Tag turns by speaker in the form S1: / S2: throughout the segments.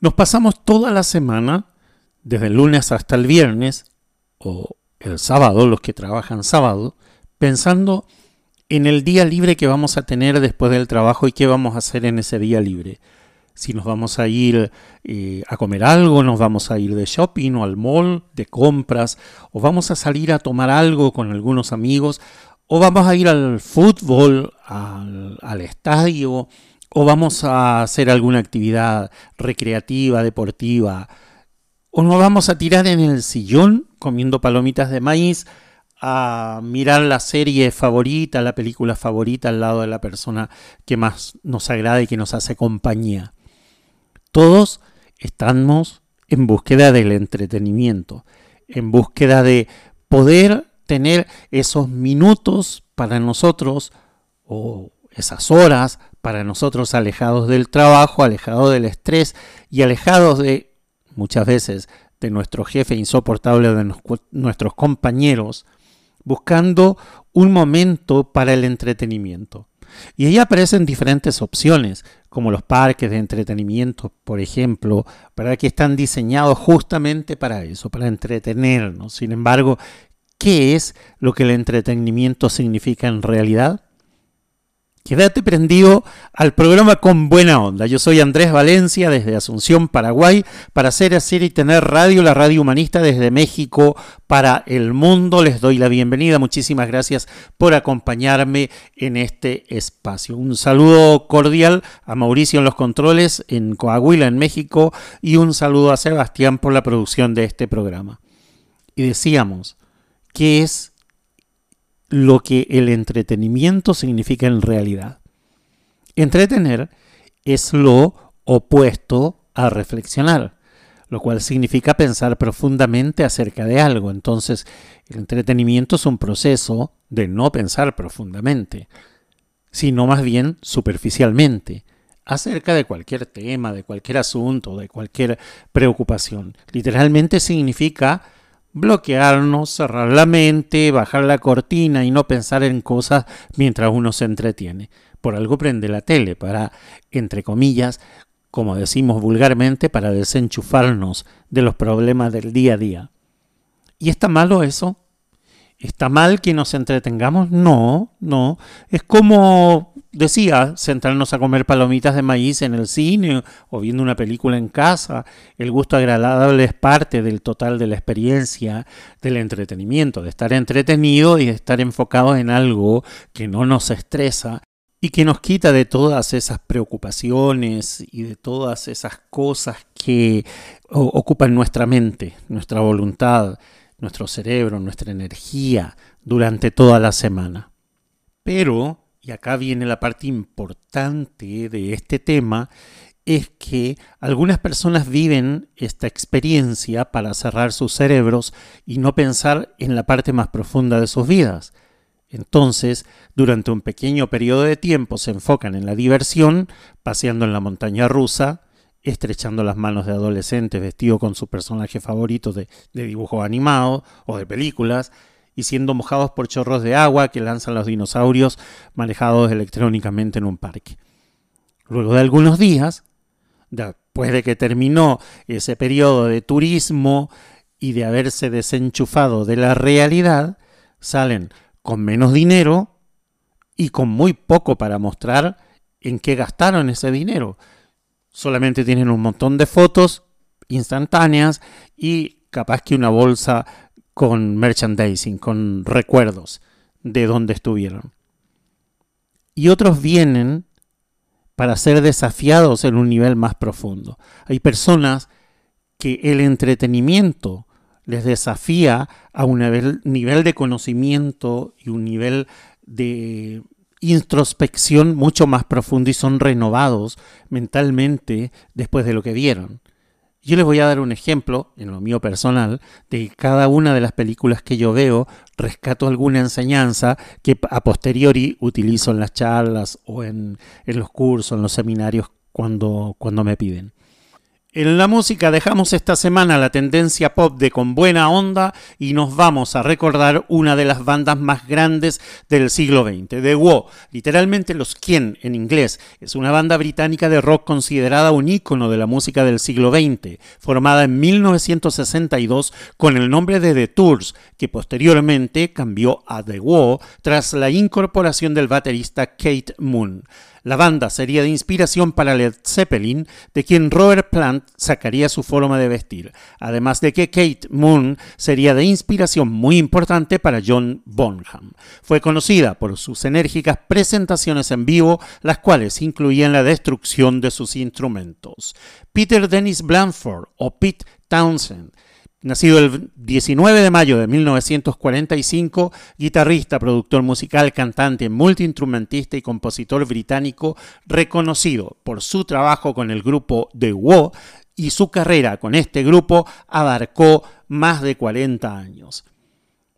S1: Nos pasamos toda la semana, desde el lunes hasta el viernes, o el sábado, los que trabajan sábado, pensando en el día libre que vamos a tener después del trabajo y qué vamos a hacer en ese día libre. Si nos vamos a ir eh, a comer algo, nos vamos a ir de shopping o al mall, de compras, o vamos a salir a tomar algo con algunos amigos, o vamos a ir al fútbol, al, al estadio, o vamos a hacer alguna actividad recreativa, deportiva, o nos vamos a tirar en el sillón comiendo palomitas de maíz, a mirar la serie favorita, la película favorita al lado de la persona que más nos agrada y que nos hace compañía. Todos estamos en búsqueda del entretenimiento, en búsqueda de poder tener esos minutos para nosotros o esas horas para nosotros alejados del trabajo, alejados del estrés y alejados de muchas veces de nuestro jefe insoportable, de nuestros compañeros, buscando un momento para el entretenimiento. Y ahí aparecen diferentes opciones, como los parques de entretenimiento, por ejemplo, para que están diseñados justamente para eso, para entretenernos. Sin embargo, ¿qué es lo que el entretenimiento significa en realidad? Quédate prendido al programa con buena onda. Yo soy Andrés Valencia desde Asunción, Paraguay, para hacer, hacer y tener radio, la radio humanista desde México para el mundo. Les doy la bienvenida. Muchísimas gracias por acompañarme en este espacio. Un saludo cordial a Mauricio en los controles en Coahuila, en México, y un saludo a Sebastián por la producción de este programa. Y decíamos, ¿qué es lo que el entretenimiento significa en realidad. Entretener es lo opuesto a reflexionar, lo cual significa pensar profundamente acerca de algo. Entonces, el entretenimiento es un proceso de no pensar profundamente, sino más bien superficialmente, acerca de cualquier tema, de cualquier asunto, de cualquier preocupación. Literalmente significa bloquearnos, cerrar la mente, bajar la cortina y no pensar en cosas mientras uno se entretiene. Por algo prende la tele, para, entre comillas, como decimos vulgarmente, para desenchufarnos de los problemas del día a día. ¿Y está malo eso? ¿Está mal que nos entretengamos? No, no. Es como decía, sentarnos a comer palomitas de maíz en el cine o viendo una película en casa. El gusto agradable es parte del total de la experiencia del entretenimiento, de estar entretenido y de estar enfocado en algo que no nos estresa y que nos quita de todas esas preocupaciones y de todas esas cosas que ocupan nuestra mente, nuestra voluntad, nuestro cerebro, nuestra energía durante toda la semana. Pero y acá viene la parte importante de este tema, es que algunas personas viven esta experiencia para cerrar sus cerebros y no pensar en la parte más profunda de sus vidas. Entonces, durante un pequeño periodo de tiempo se enfocan en la diversión, paseando en la montaña rusa, estrechando las manos de adolescentes vestidos con su personaje favorito de, de dibujo animado o de películas, y siendo mojados por chorros de agua que lanzan los dinosaurios manejados electrónicamente en un parque. Luego de algunos días, después de que terminó ese periodo de turismo y de haberse desenchufado de la realidad, salen con menos dinero y con muy poco para mostrar en qué gastaron ese dinero. Solamente tienen un montón de fotos instantáneas y capaz que una bolsa con merchandising, con recuerdos de dónde estuvieron. Y otros vienen para ser desafiados en un nivel más profundo. Hay personas que el entretenimiento les desafía a un nivel, nivel de conocimiento y un nivel de introspección mucho más profunda y son renovados mentalmente después de lo que vieron. Yo les voy a dar un ejemplo, en lo mío personal, de que cada una de las películas que yo veo rescato alguna enseñanza que a posteriori utilizo en las charlas o en, en los cursos, en los seminarios cuando, cuando me piden. En la música dejamos esta semana la tendencia pop de Con Buena Onda y nos vamos a recordar una de las bandas más grandes del siglo XX, The Who, literalmente Los Quién en inglés. Es una banda británica de rock considerada un ícono de la música del siglo XX, formada en 1962 con el nombre de The Tours, que posteriormente cambió a The Who tras la incorporación del baterista Kate Moon. La banda sería de inspiración para Led Zeppelin, de quien Robert Plant sacaría su forma de vestir, además de que Kate Moon sería de inspiración muy importante para John Bonham. Fue conocida por sus enérgicas presentaciones en vivo, las cuales incluían la destrucción de sus instrumentos. Peter Dennis Blanford o Pete Townsend Nacido el 19 de mayo de 1945, guitarrista, productor musical, cantante, multiinstrumentista y compositor británico, reconocido por su trabajo con el grupo The Who y su carrera con este grupo abarcó más de 40 años.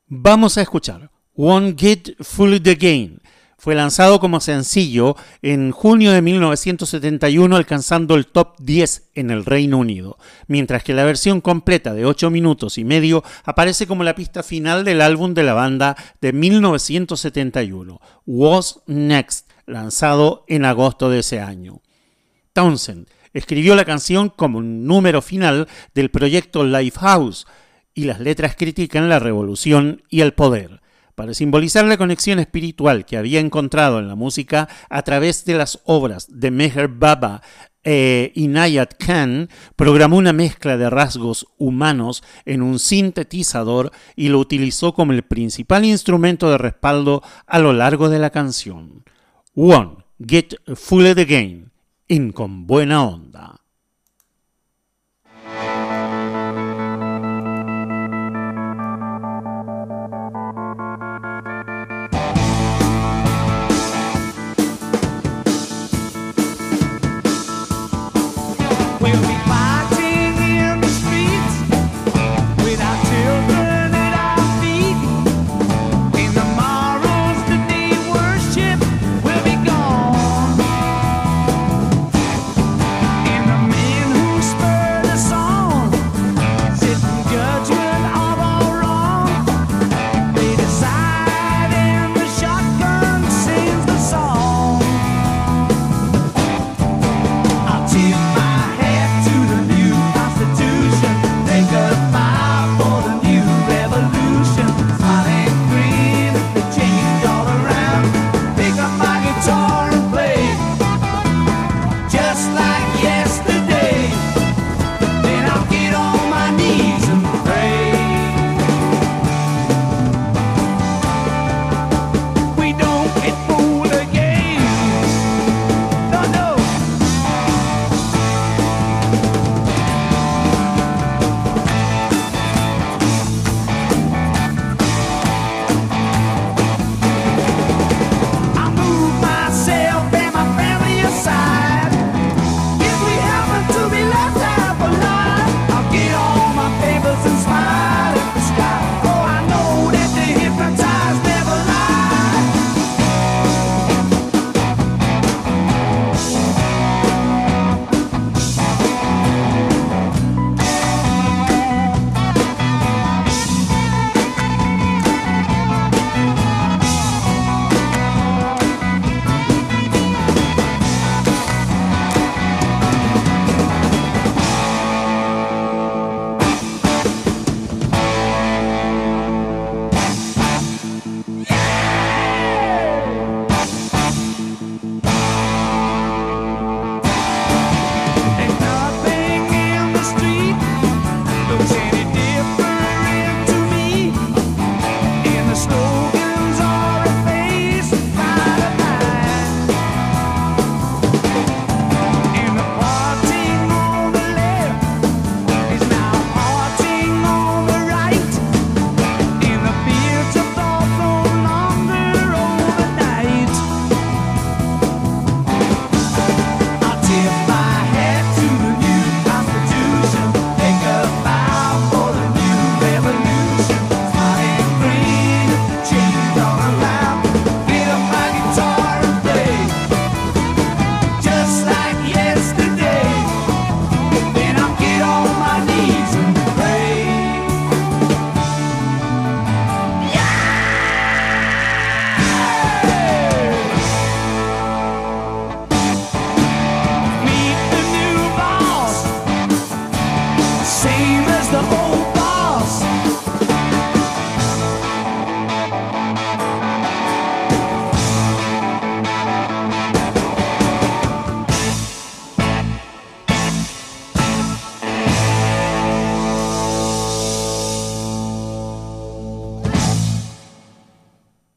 S1: Vamos a escuchar Won't Get the Game fue lanzado como sencillo en junio de 1971 alcanzando el top 10 en el Reino Unido, mientras que la versión completa de 8 minutos y medio aparece como la pista final del álbum de la banda de 1971, Was Next, lanzado en agosto de ese año. Townsend escribió la canción como un número final del proyecto Lifehouse y las letras critican la revolución y el poder para simbolizar la conexión espiritual que había encontrado en la música a través de las obras de Meher Baba e Inayat Khan, programó una mezcla de rasgos humanos en un sintetizador y lo utilizó como el principal instrumento de respaldo a lo largo de la canción. One, Get Full Again, in Con Buena Onda.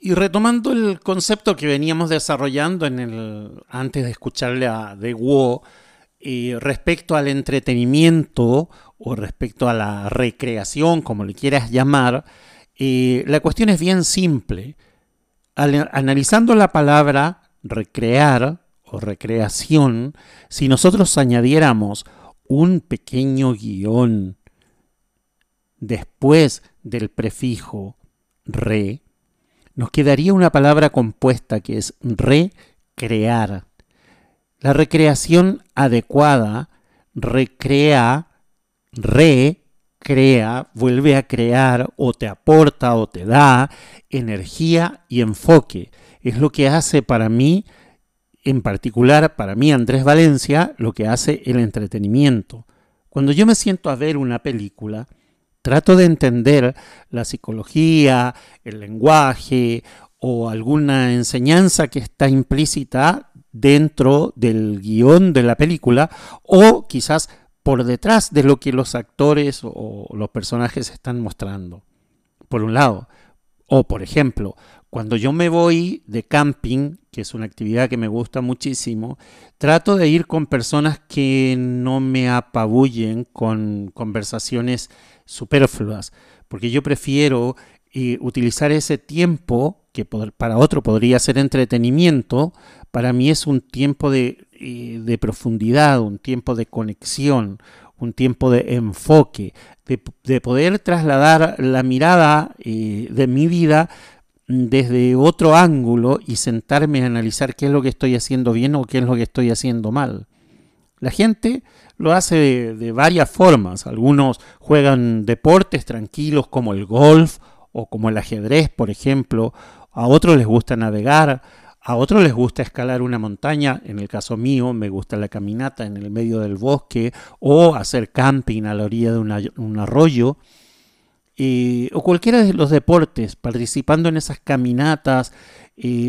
S1: Y retomando el concepto que veníamos desarrollando en el, antes de escucharle a De Wo, respecto al entretenimiento o respecto a la recreación, como le quieras llamar, la cuestión es bien simple. analizando la palabra recrear o recreación, si nosotros añadiéramos un pequeño guion después del prefijo re, nos quedaría una palabra compuesta que es recrear. La recreación adecuada recrea, recrea, vuelve a crear o te aporta o te da energía y enfoque. Es lo que hace para mí, en particular para mí Andrés Valencia, lo que hace el entretenimiento. Cuando yo me siento a ver una película, trato de entender la psicología, el lenguaje o alguna enseñanza que está implícita dentro del guion de la película o quizás por detrás de lo que los actores o los personajes están mostrando. Por un lado. O, por ejemplo, cuando yo me voy de camping, que es una actividad que me gusta muchísimo, trato de ir con personas que no me apabullen con conversaciones superfluas, porque yo prefiero eh, utilizar ese tiempo que para otro podría ser entretenimiento, para mí es un tiempo de, eh, profundidad, un tiempo de conexión, un tiempo de enfoque, de, poder trasladar la mirada eh, de mi vida desde otro ángulo y sentarme a analizar qué es lo que estoy haciendo bien o qué es lo que estoy haciendo mal. La gente lo hace de, varias formas. Algunos juegan deportes tranquilos como el golf o como el ajedrez, por ejemplo. A otros les gusta navegar. A otros les gusta escalar una montaña, en el caso mío me gusta la caminata en el medio del bosque o hacer camping a la orilla de un arroyo. O cualquiera de los deportes, participando en esas caminatas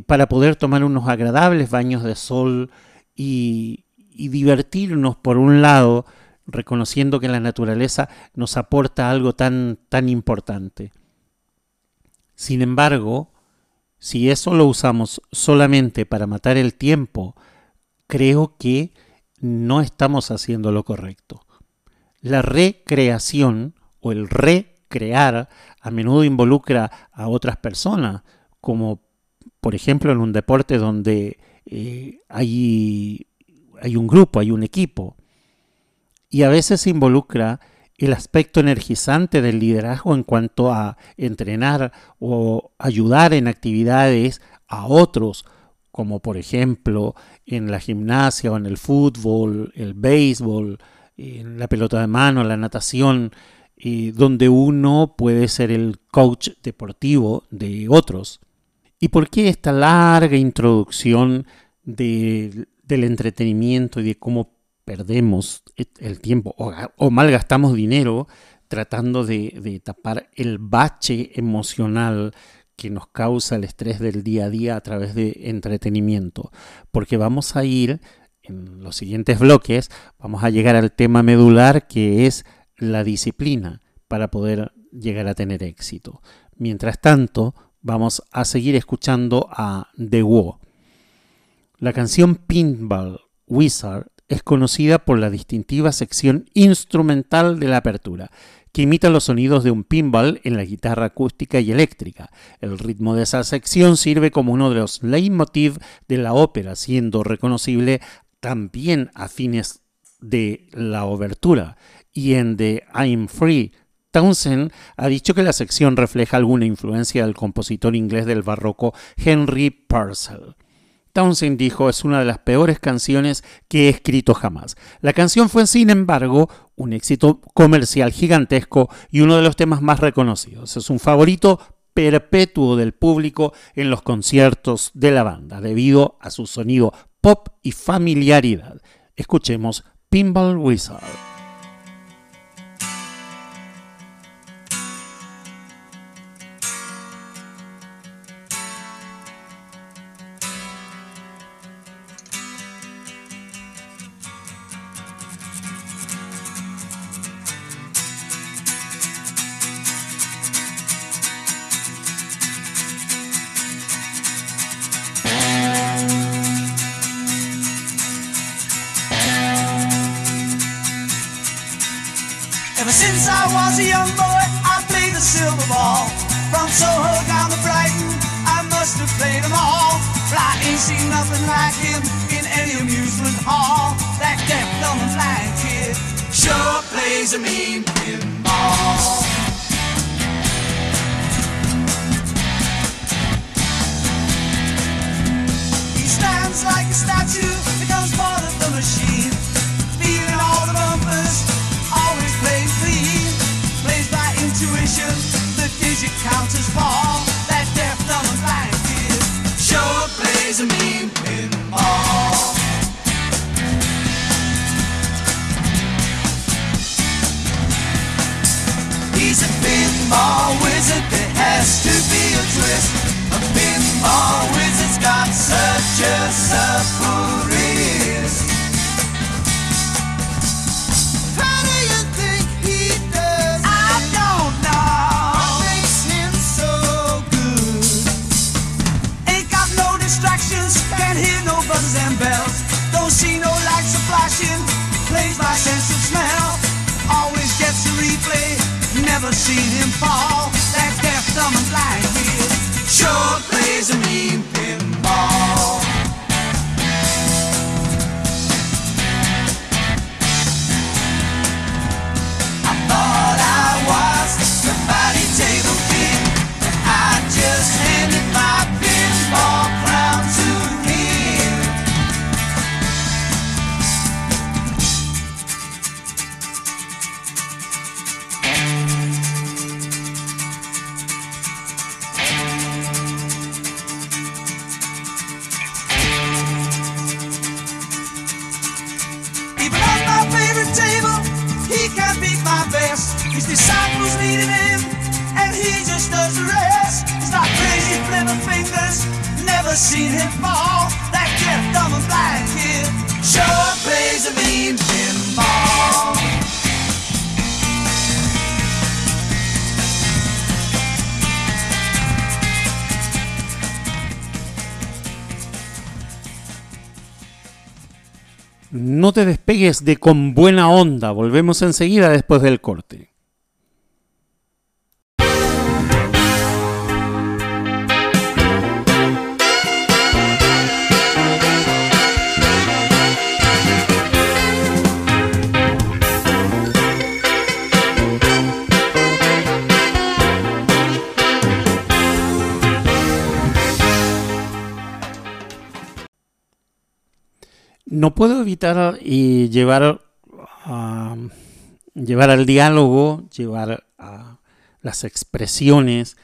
S1: para poder tomar unos agradables baños de sol y, y divertirnos por un lado, reconociendo que la naturaleza nos aporta algo tan, tan importante. Sin embargo, si eso lo usamos solamente para matar el tiempo, creo que no estamos haciendo lo correcto. La recreación o el recrear a menudo involucra a otras personas, como por ejemplo en un deporte donde eh, hay hay un grupo, hay un equipo. Y a veces involucra el aspecto energizante del liderazgo en cuanto a entrenar o ayudar en actividades a otros, como por ejemplo en la gimnasia o en el fútbol, el béisbol, en la pelota de mano, la natación, donde uno puede ser el coach deportivo de otros. ¿Y por qué esta larga introducción de del entretenimiento y de cómo perdemos el tiempo o, malgastamos dinero tratando de, tapar el bache emocional que nos causa el estrés del día a día a través de entretenimiento. Porque vamos a ir en los siguientes bloques, vamos a llegar al tema medular que es la disciplina para poder llegar a tener éxito. Mientras tanto, vamos a seguir escuchando a The Wo. La canción Pinball Wizard es conocida por la distintiva sección instrumental de la apertura, que imita los sonidos de un pinball en la guitarra acústica y eléctrica. El ritmo de esa sección sirve como uno de los leitmotiv de la ópera, siendo reconocible también a fines de la obertura. Y en The I'm Free, Townsend ha dicho que la sección refleja alguna influencia del compositor inglés del barroco Henry Purcell. Townsend dijo es una de las peores canciones que he escrito jamás. La canción fue, sin embargo, un éxito comercial gigantesco y uno de los temas más reconocidos. Es un favorito perpetuo del público en los conciertos de la banda, debido a su sonido pop y familiaridad. Escuchemos Pinball Wizard.
S2: Since I was a young boy, I played the silver ball. From Soho down to Brighton, I must have played them all. But I ain't seen nothing like him in any amusement hall. That deaf, dumb, and blind kid sure plays a mean pinball. Pinball wizard's got such a supple. How do you think he does? I don't know. What makes him so good? Ain't got no distractions, can't hear no buzzes and bells. Don't see no lights flashing, plays by sense of smell. Always gets a replay, never seen him fall. That deaf, dumb, and blind sure plays a mean
S1: te despegues de con buena onda. Volvemos enseguida después del corte. No puedo evitar llevar, llevar al diálogo, llevar a las expresiones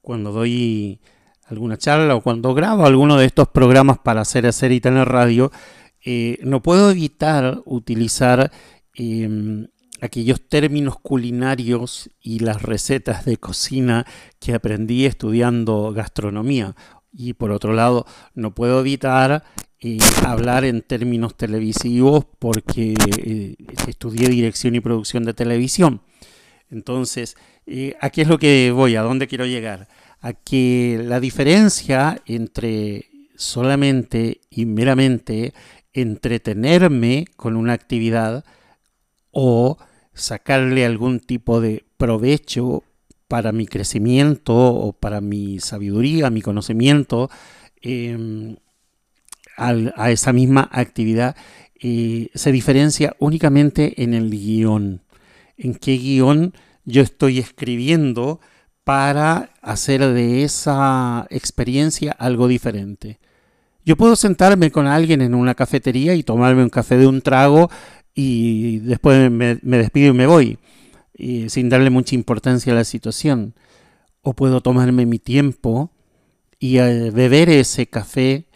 S1: cuando doy alguna charla o cuando grabo alguno de estos programas para hacer hacer y tener radio, eh, no puedo evitar utilizar em, aquellos términos culinarios y las recetas de cocina que aprendí estudiando gastronomía. Y por otro lado, no puedo evitar eh, hablar en términos televisivos porque eh, estudié dirección y producción de televisión. Entonces, eh, ¿a qué es lo que voy? ¿A dónde quiero llegar? A que la diferencia entre solamente y meramente entretenerme con una actividad o sacarle algún tipo de provecho para mi crecimiento o para mi sabiduría, mi conocimiento, eh, a esa misma actividad, se diferencia únicamente en el guion. En qué guion yo estoy escribiendo para hacer de esa experiencia algo diferente. Yo puedo sentarme con alguien en una cafetería y tomarme un café de un trago y después me, me despido y me voy, y sin darle mucha importancia a la situación. O puedo tomarme mi tiempo y eh, beber ese café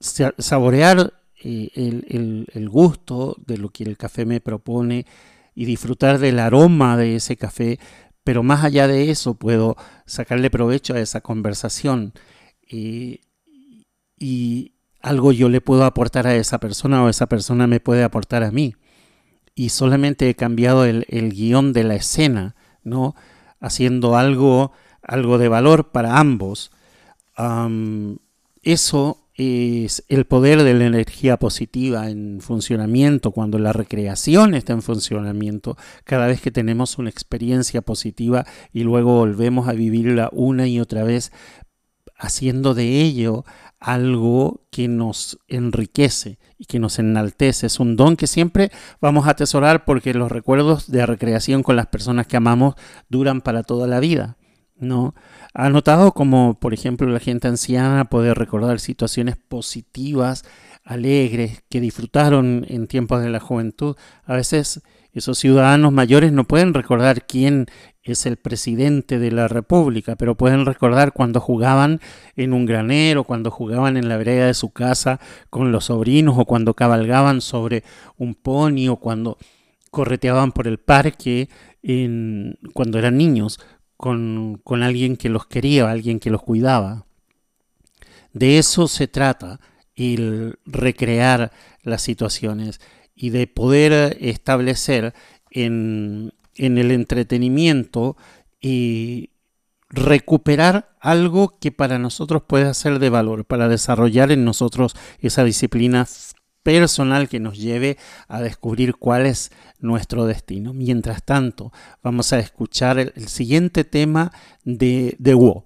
S1: sa- saborear eh, el, el- el gusto de lo que el café me propone y disfrutar del aroma de ese café, pero más allá de eso puedo sacarle provecho a esa conversación y, y algo yo le puedo aportar a esa persona o esa persona me puede aportar a mí. Y solamente he cambiado el, el guion de la escena, ¿no? Haciendo algo, algo de valor para ambos. Am, eso es el poder de la energía positiva en funcionamiento, cuando la recreación está en funcionamiento, cada vez que tenemos una experiencia positiva y luego volvemos a vivirla una y otra vez, haciendo de ello algo que nos enriquece y que nos enaltece. Es un don que siempre vamos a atesorar porque los recuerdos de recreación con las personas que amamos duran para toda la vida. ¿No? Ha notado como, por ejemplo, la gente anciana puede recordar situaciones positivas, alegres, que disfrutaron en tiempos de la juventud. A veces esos ciudadanos mayores no pueden recordar quién es el presidente de la República, pero pueden recordar cuando jugaban en un granero, cuando jugaban en la vereda de su casa con los sobrinos, o cuando cabalgaban sobre un pony, o cuando correteaban por el parque en, cuando eran niños con, con alguien que los quería, alguien que los cuidaba. De eso se trata, el recrear las situaciones y de poder establecer en, en el entretenimiento y recuperar algo que para nosotros pueda ser de valor, para desarrollar en nosotros esa disciplina personal que nos lleve a descubrir cuál es nuestro destino. Mientras tanto, vamos a escuchar el, siguiente tema de The Wo.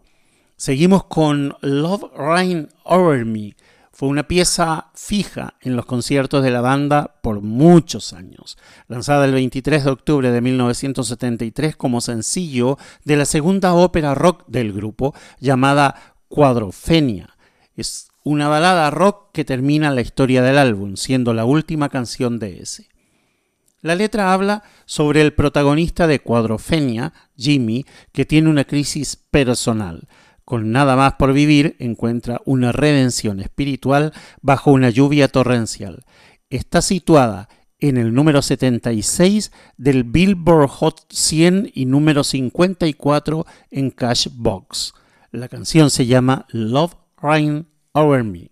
S1: Seguimos con Love Rain Over Me. Fue una pieza fija en los conciertos de la banda por muchos años, lanzada el 23 de octubre de 1973 como sencillo de la segunda ópera rock del grupo llamada Cuadrofenia. Es una balada rock que termina la historia del álbum, siendo la última canción de ese. La letra habla sobre el protagonista de Cuadrofenia, Jimmy, que tiene una crisis personal con nada más por vivir, encuentra una redención espiritual bajo una lluvia torrencial. Está situada en el número 76 del Billboard Hot 100 y número 54 en Cashbox. La canción se llama Love Rain Over Me.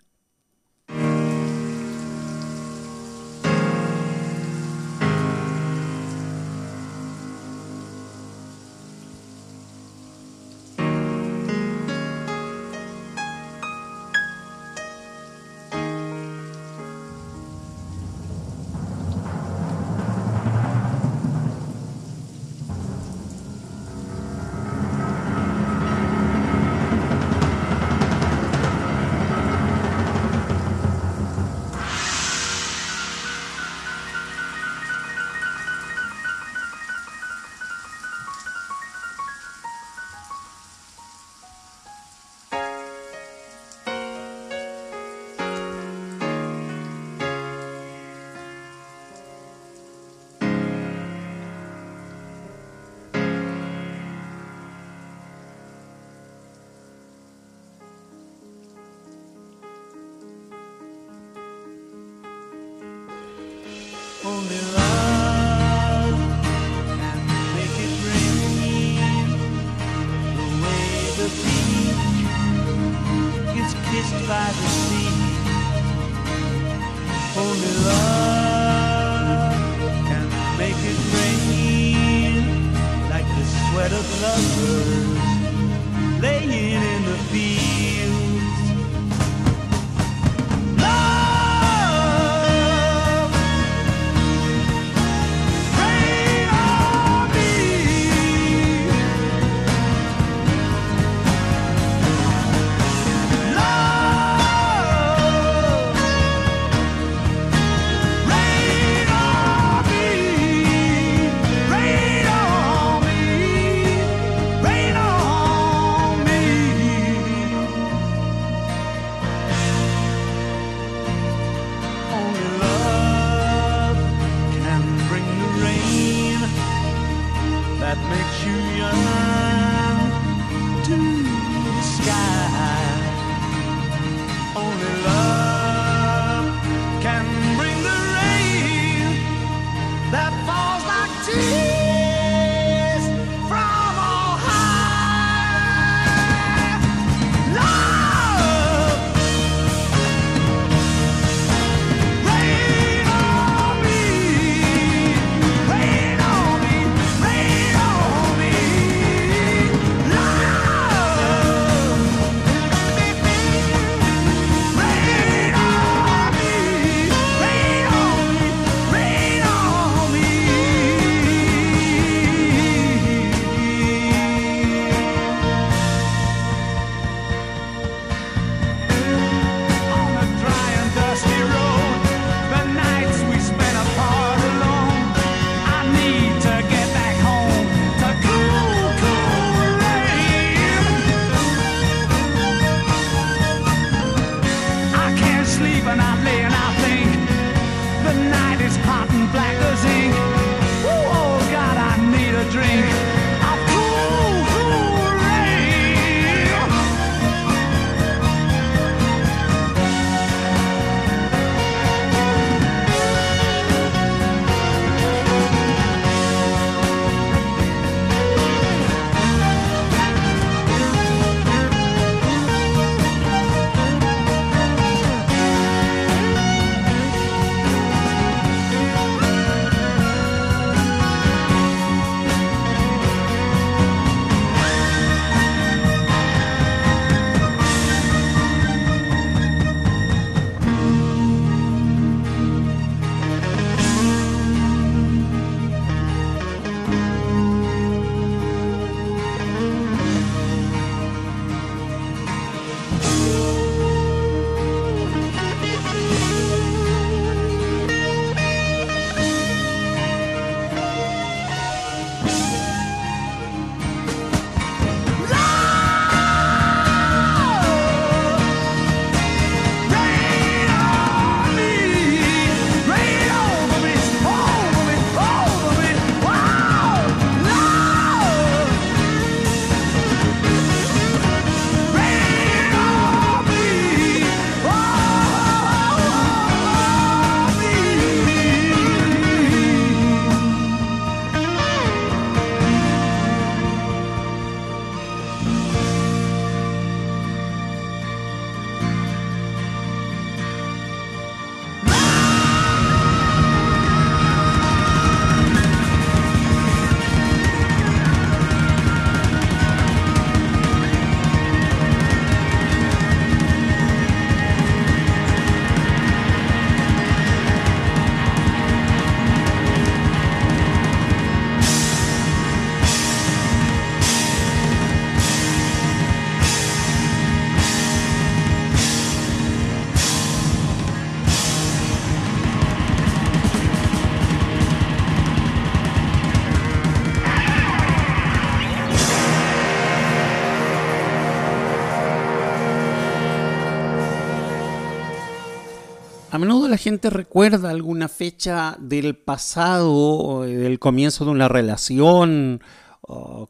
S1: Gente recuerda alguna fecha del pasado, del comienzo de una relación,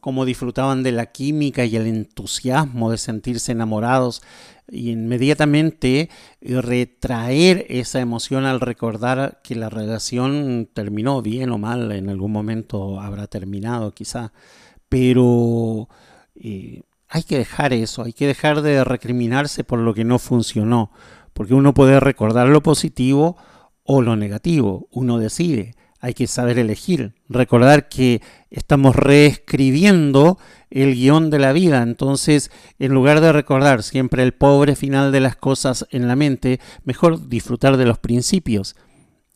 S1: cómo disfrutaban de la química y el entusiasmo de sentirse enamorados y inmediatamente retraer esa emoción al recordar que la relación terminó bien o mal, en algún momento habrá terminado quizá, pero eh, hay que dejar eso, hay que dejar de recriminarse por lo que no funcionó, porque uno puede recordar lo positivo o lo negativo, uno decide, hay que saber elegir, recordar que estamos reescribiendo el guion de la vida, entonces en lugar de recordar siempre el pobre final de las cosas en la mente, mejor disfrutar de los principios.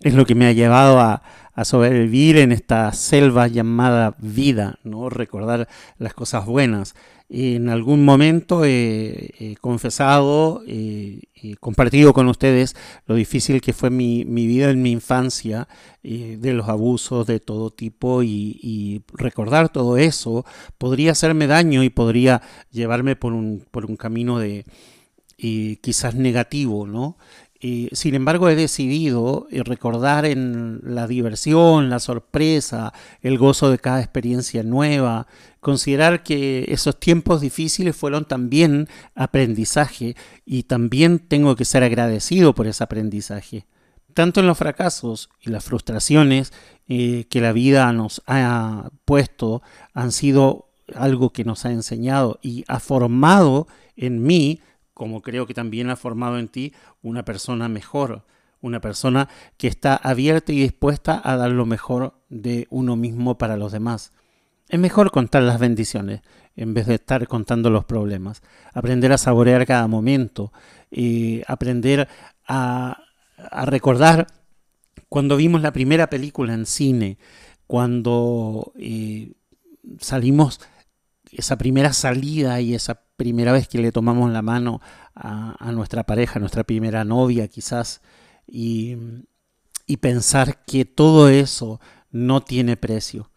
S1: Es lo que me ha llevado a, a sobrevivir en esta selva llamada vida, ¿no? Recordar las cosas buenas. En algún momento he, confesado y compartido con ustedes lo difícil que fue mi, vida en mi infancia, de los abusos de todo tipo y, recordar todo eso podría hacerme daño y podría llevarme por un, por un camino de quizás negativo, ¿no? Sin embargo, he decidido eh, recordar en la diversión, la sorpresa, el gozo de cada experiencia nueva, considerar que esos tiempos difíciles fueron también aprendizaje y también tengo que ser agradecido por ese aprendizaje. Tanto en los fracasos y las frustraciones eh, que la vida nos ha puesto han sido algo que nos ha enseñado y ha formado en mí como creo que también ha formado en ti una persona mejor, una persona que está abierta y dispuesta a dar lo mejor de uno mismo para los demás. Es mejor contar las bendiciones en vez de estar contando los problemas. Aprender a saborear cada momento, y aprender a, recordar cuando vimos la primera película en cine, cuando eh, salimos, esa primera salida y esa primera vez que le tomamos la mano a, nuestra pareja, nuestra primera novia quizás, y, y pensar que todo eso no tiene precio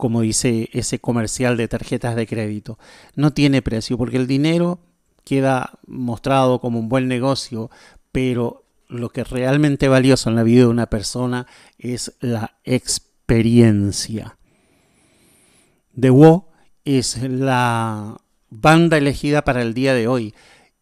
S1: como dice ese comercial de tarjetas de crédito. No tiene precio porque el dinero queda mostrado como un buen negocio, pero lo que realmente valioso en la vida de una persona es la experiencia. Wo es la banda elegida para el día de hoy.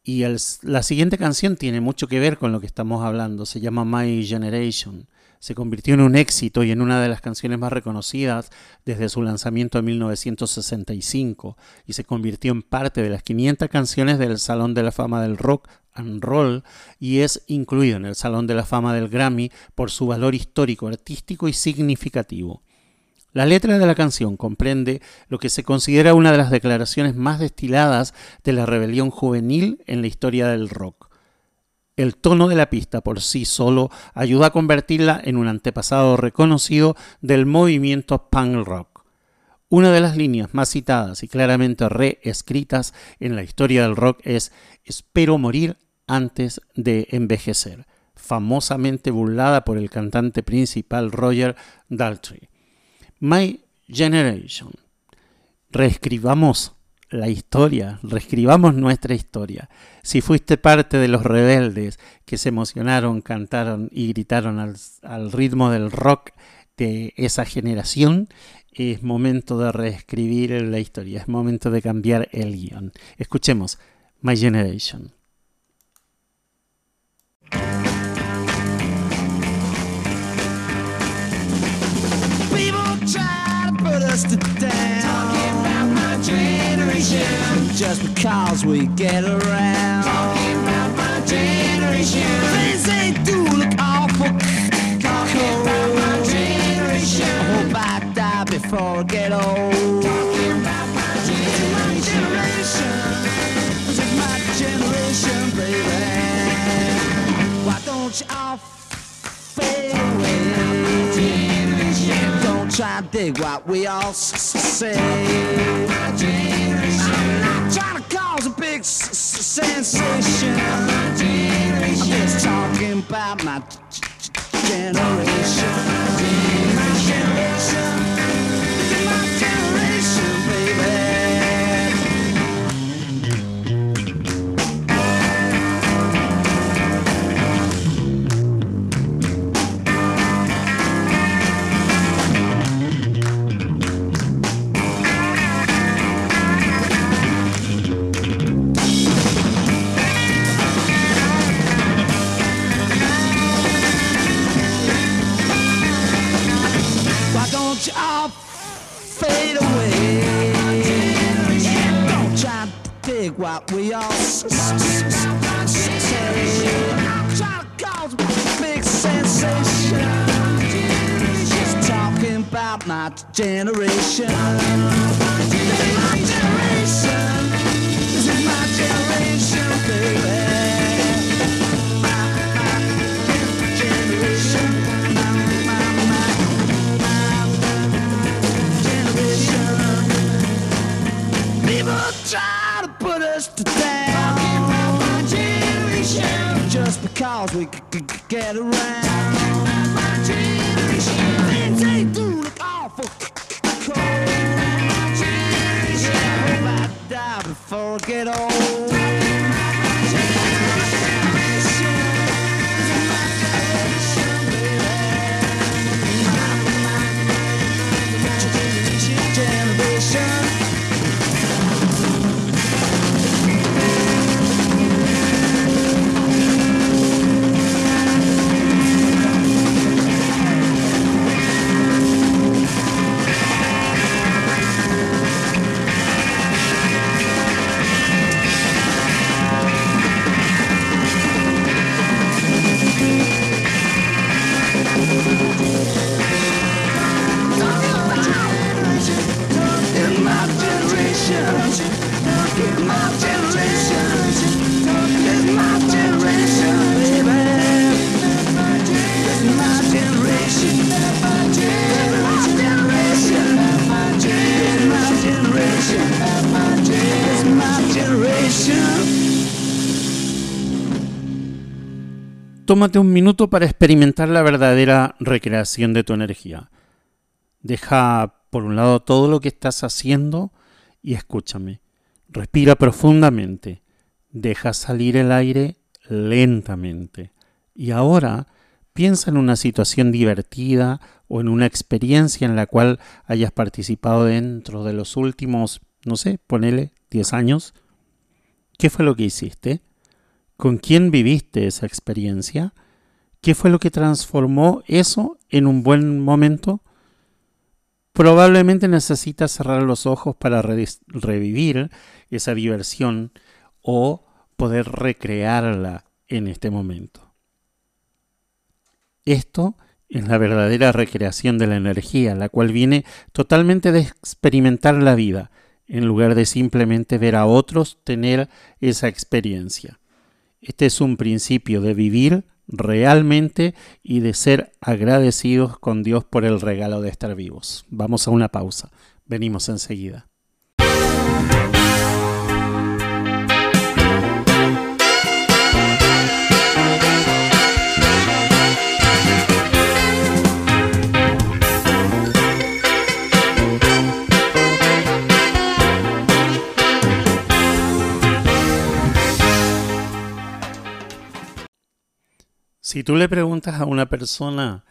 S1: Y la siguiente canción tiene mucho que ver con lo que estamos hablando. Se llama My Generation. Se convirtió en un éxito y en una de las canciones más reconocidas desde su lanzamiento en 1965 y se convirtió en parte de las 500 canciones del Salón de la Fama del Rock and Roll y es incluido en el Salón de la Fama del Grammy por su valor histórico, artístico y significativo. La letra de la canción comprende lo que se considera una de las declaraciones más destiladas de la rebelión juvenil en la historia del rock. El tono de la pista por sí solo ayuda a convertirla en un antepasado reconocido del movimiento punk rock. Una de las líneas más citadas y claramente reescritas en la historia del rock es Espero morir antes de envejecer, famosamente burlada por el cantante principal Roger Daltrey. My Generation. Reescribamos la historia, reescribamos nuestra historia. Si fuiste parte de los rebeldes que se emocionaron, cantaron y gritaron al, ritmo del rock de esa generación, es momento de reescribir la historia, es momento de cambiar el guion. Escuchemos My Generation. Just because we get around. Talking about my generation. Things ain't do look awful. Talking about my generation. I hope I die before I get old. Talking about my generation. This is my generation, baby. Why don't you all fade away? Generation? Don't try to dig what we all say. Trying to cause a big sensation. I'm just talking about my generation.
S2: We all Try to big sensation. Just talking about my generation. This is my generation, baby. Get around.
S1: Tómate un minuto para experimentar la verdadera recreación de tu energía. Deja por un lado todo lo que estás haciendo y escúchame. Respira profundamente. Deja salir el aire lentamente. Y ahora piensa en una situación divertida o en una experiencia en la cual hayas participado dentro de los últimos, no sé, ponele 10 años. ¿Qué fue lo que hiciste? ¿Con quién viviste esa experiencia? ¿Qué fue lo que transformó eso en un buen momento? Probablemente necesitas cerrar los ojos para re- revivir esa diversión o poder recrearla en este momento. Esto es la verdadera recreación de la energía, la cual viene totalmente de experimentar la vida, en lugar de simplemente ver a otros tener esa experiencia. Este es un principio de vivir realmente y de ser agradecidos con Dios por el regalo de estar vivos. Vamos a una pausa. Venimos enseguida. Si tú le preguntas a una persona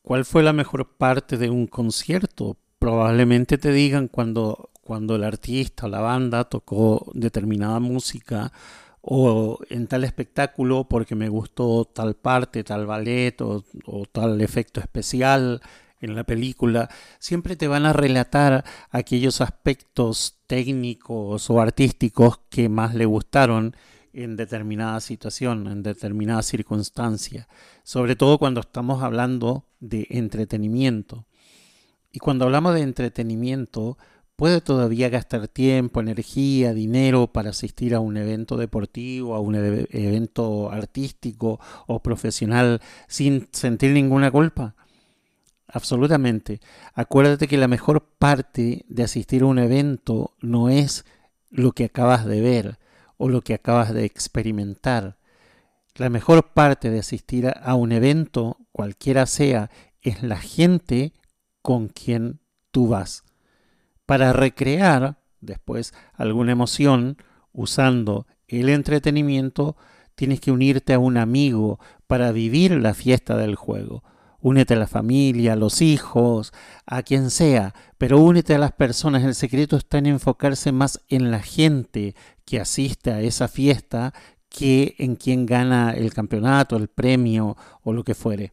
S1: cuál fue la mejor parte de un concierto, probablemente te digan cuando, cuando el artista o la banda tocó determinada música o en tal espectáculo porque me gustó tal parte, tal ballet o, o tal efecto especial en la película, siempre te van a relatar aquellos aspectos técnicos o artísticos que más le gustaron en determinada situación, en determinada circunstancia, sobre todo cuando estamos hablando de entretenimiento. Y cuando hablamos de entretenimiento, puede todavía gastar tiempo, energía, dinero para asistir a un evento deportivo, a un evento artístico o profesional sin sentir ninguna culpa. Absolutamente. Acuérdate que la mejor parte de asistir a un evento no es lo que acabas de ver o lo que acabas de experimentar. La mejor parte de asistir a- un evento, cualquiera sea, es la gente con quien tú vas. Para recrear después alguna emoción usando el entretenimiento, tienes que unirte a un amigo para vivir la fiesta del juego. Únete a la familia, a los hijos, a quien sea, pero únete a las personas. El secreto está en enfocarse más en la gente que asiste a esa fiesta que en quien gana el campeonato, el premio o lo que fuere.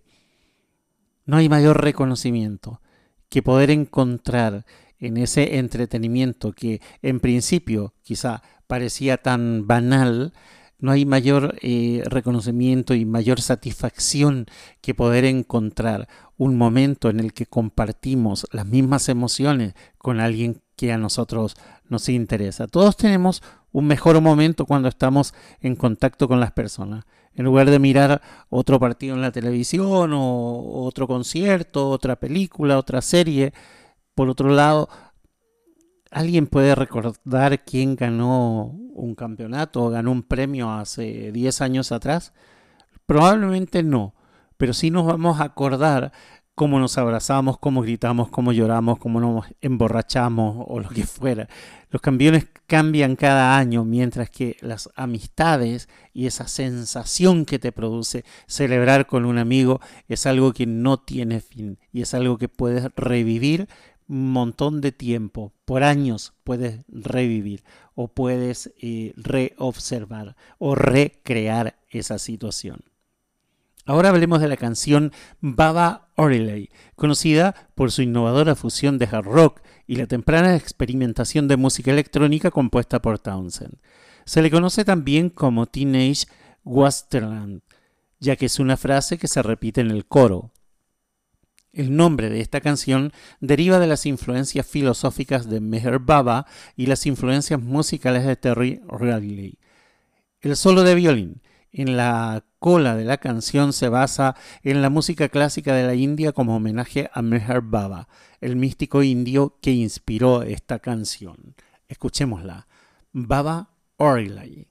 S1: No hay mayor reconocimiento que poder encontrar en ese entretenimiento que en principio quizá parecía tan banal, no hay mayor eh, reconocimiento y mayor satisfacción que poder encontrar un momento en el que compartimos las mismas emociones con alguien que a nosotros nos interesa. Todos tenemos un mejor momento cuando estamos en contacto con las personas. En lugar de mirar otro partido en la televisión o otro concierto, otra película, otra serie. Por otro lado, ¿alguien puede recordar quién ganó un campeonato o ganó un premio hace 10 años atrás? Probablemente no, pero sí nos vamos a acordar cómo nos abrazamos, cómo gritamos, cómo lloramos, cómo nos emborrachamos o lo que fuera. Los campeones cambian cada año, mientras que las amistades y esa sensación que te produce celebrar con un amigo es algo que no tiene fin y es algo que puedes revivir montón de tiempo, por años puedes revivir o puedes eh, reobservar o recrear esa situación. Ahora hablemos de la canción Baba O'Reilly, conocida por su innovadora fusión de hard rock y la temprana experimentación de música electrónica compuesta por Townsend. Se le conoce también como Teenage Wasteland, ya que es una frase que se repite en el coro. El nombre de esta canción deriva de las influencias filosóficas de Meher Baba y las influencias musicales de Terry Riley. El solo de violín en la cola de la canción se basa en la música clásica de la India como homenaje a Meher Baba, el místico indio que inspiró esta canción. Escuchémosla. Baba O'Reilly.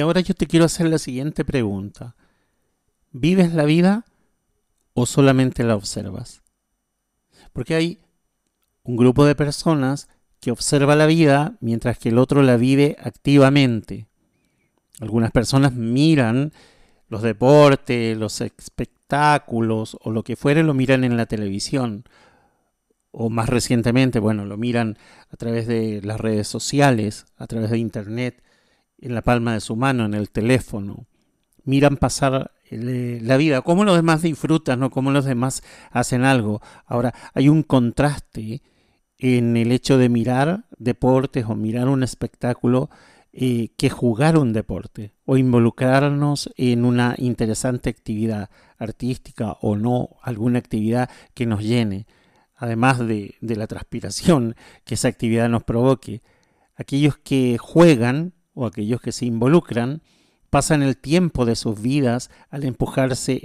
S1: Y ahora yo te quiero hacer la siguiente pregunta. ¿Vives la vida o solamente la observas? Porque hay un grupo de personas que observa la vida mientras que el otro la vive activamente. Algunas personas miran los deportes, los espectáculos o lo que fuere, lo miran en la televisión. O más recientemente, bueno, lo miran a través de las redes sociales, a través de internet, en la palma de su mano, en el teléfono. Miran pasar eh, la vida, cómo los demás disfrutan, ¿no? cómo los demás hacen algo. Ahora, hay un contraste en el hecho de mirar deportes o mirar un espectáculo eh, que jugar un deporte o involucrarnos en una interesante actividad artística o no, alguna actividad que nos llene, además de, de la transpiración que esa actividad nos provoque. Aquellos que juegan o aquellos que se involucran pasan el tiempo de sus vidas al empujarse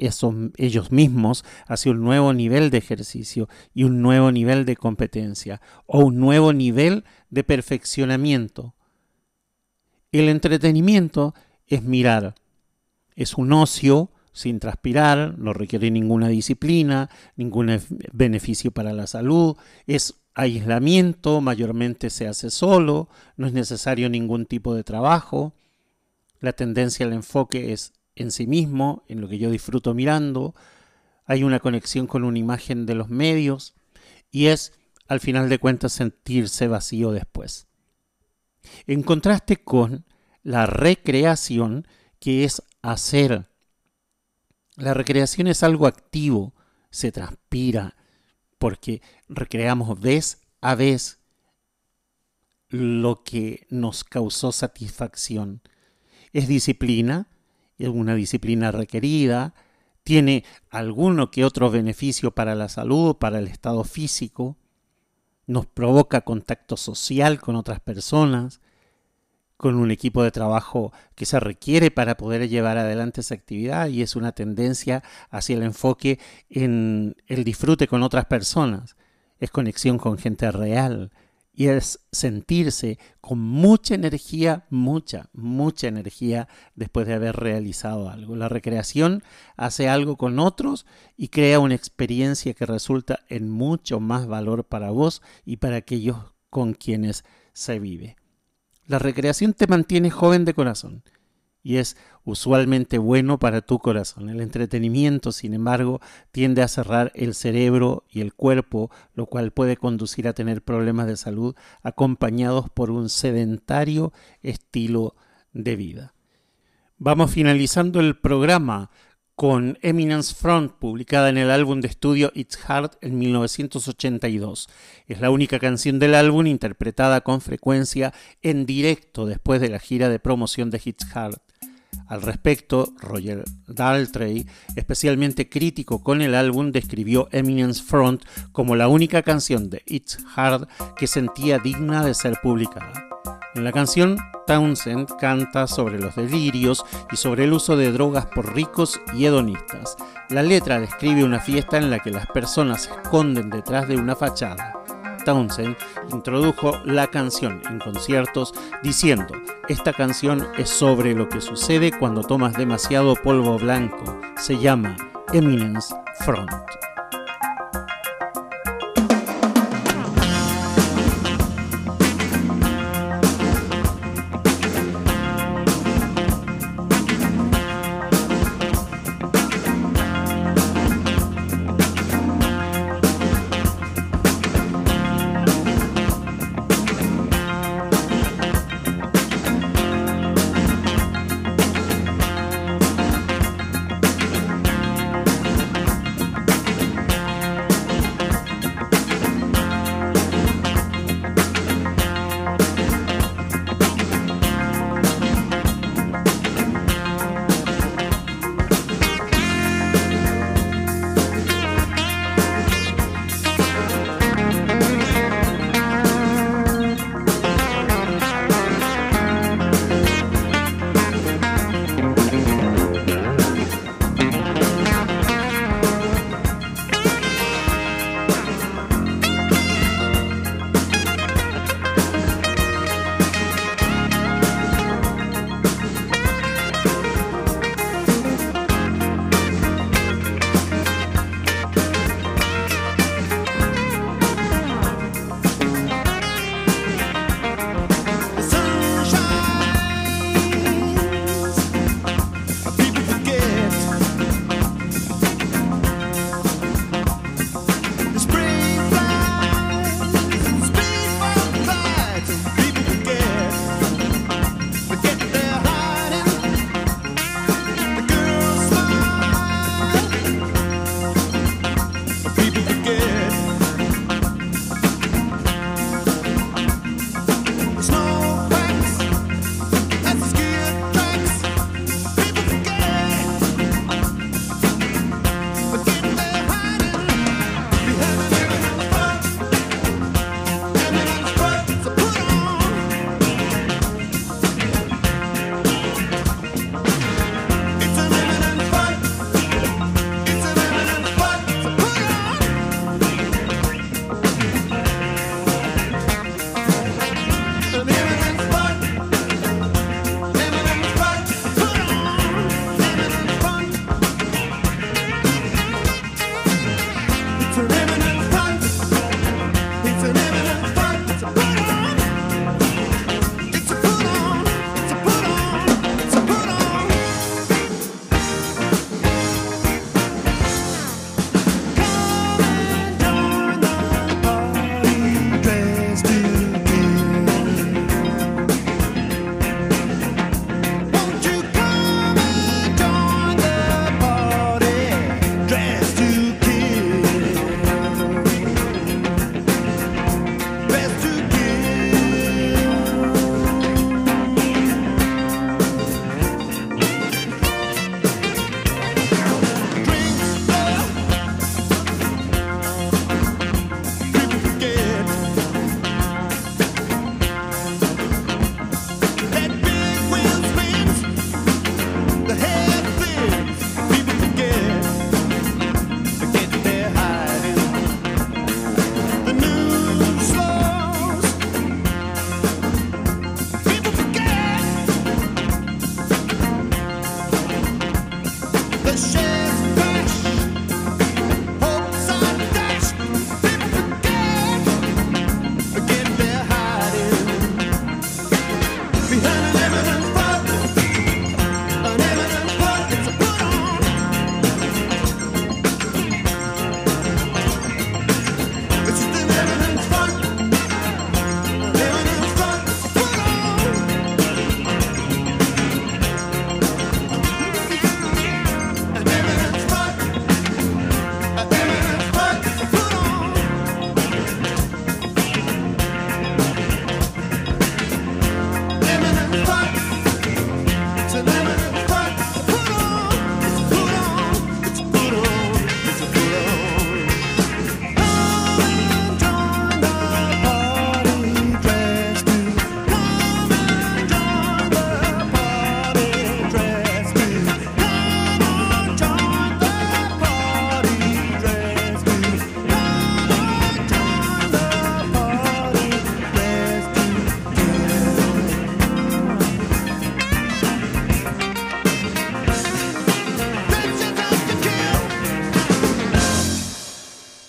S1: ellos mismos hacia un nuevo nivel de ejercicio y un nuevo nivel de competencia o un nuevo nivel de perfeccionamiento. El entretenimiento es mirar, es un ocio sin transpirar, no requiere ninguna disciplina, ningún beneficio para la salud, es aislamiento, mayormente se hace solo, no es necesario ningún tipo de trabajo, la tendencia al enfoque es en sí mismo, en lo que yo disfruto mirando, hay una conexión con una imagen de los medios y es, al final de cuentas, sentirse vacío después. En contraste con la recreación, que es hacer. La recreación es algo activo, se transpira, porque recreamos vez a vez lo que nos causó satisfacción. Es disciplina, es una disciplina requerida, tiene alguno que otro beneficio para la salud, para el estado físico, nos provoca contacto social con otras personas, con un equipo de trabajo que se requiere para poder llevar adelante esa actividad y es una tendencia hacia el enfoque en el disfrute con otras personas, es conexión con gente real, y es sentirse con mucha energía, mucha, mucha energía después de haber realizado algo. La recreación hace algo con otros y crea una experiencia que resulta en mucho más valor para vos y para aquellos con quienes se vive. La recreación te mantiene joven de corazón y es usualmente bueno para tu corazón. El entretenimiento, sin embargo, tiende a cerrar el cerebro y el cuerpo, lo cual puede conducir a tener problemas de salud acompañados por un sedentario estilo de vida. Vamos finalizando el programa con Eminence Front, publicada en el álbum de estudio It's Hard en 1982. Es la única canción del álbum interpretada con frecuencia en directo después de la gira de promoción de It's Hard. Al respecto, Roger Daltrey, especialmente crítico con el álbum, describió Eminence Front como la única canción de It's Hard que sentía digna de ser publicada. En la canción, Townsend canta sobre los delirios y sobre el uso de drogas por ricos y hedonistas. La letra describe una fiesta en la que las personas se esconden detrás de una fachada. Townsend introdujo la canción en conciertos diciendo, esta canción es sobre lo que sucede cuando tomas demasiado polvo blanco. Se llama Eminence Front.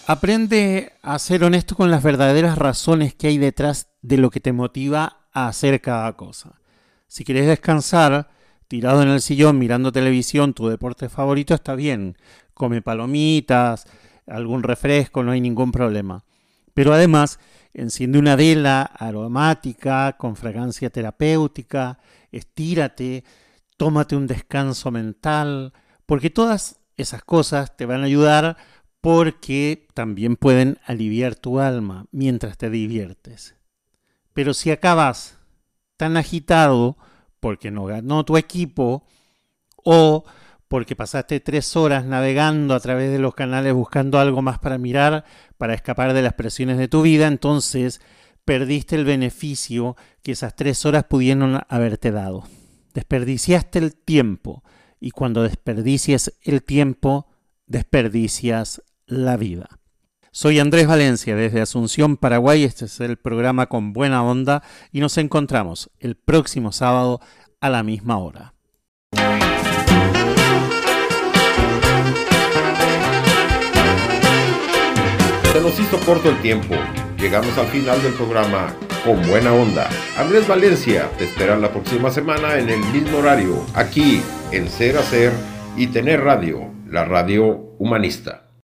S1: Aprende a ser honesto con las verdaderas razones que hay detrás de lo que te motiva a hacer cada cosa. Si quieres descansar, tirado en el sillón mirando televisión, tu deporte favorito está bien. Come palomitas, algún refresco, no hay ningún problema. Pero además, enciende una vela aromática con fragancia terapéutica, estírate, tómate un descanso mental, porque todas esas cosas te van a ayudar porque también pueden aliviar tu alma mientras te diviertes. Pero si acabas tan agitado porque no ganó tu equipo o porque pasaste tres horas navegando a través de los canales buscando algo más para mirar, para escapar de las presiones de tu vida, entonces perdiste el beneficio que esas tres horas pudieron haberte dado. Desperdiciaste el tiempo y cuando desperdicies el tiempo, desperdicias la vida. Soy Andrés Valencia desde Asunción, Paraguay. Este es el programa con buena onda y nos encontramos el próximo sábado a la misma hora.
S3: Se nos hizo corto el tiempo. Llegamos al final del programa con buena onda. Andrés Valencia te espera la próxima semana en el mismo horario, aquí en Ser Hacer y Tener Radio, la radio humanista.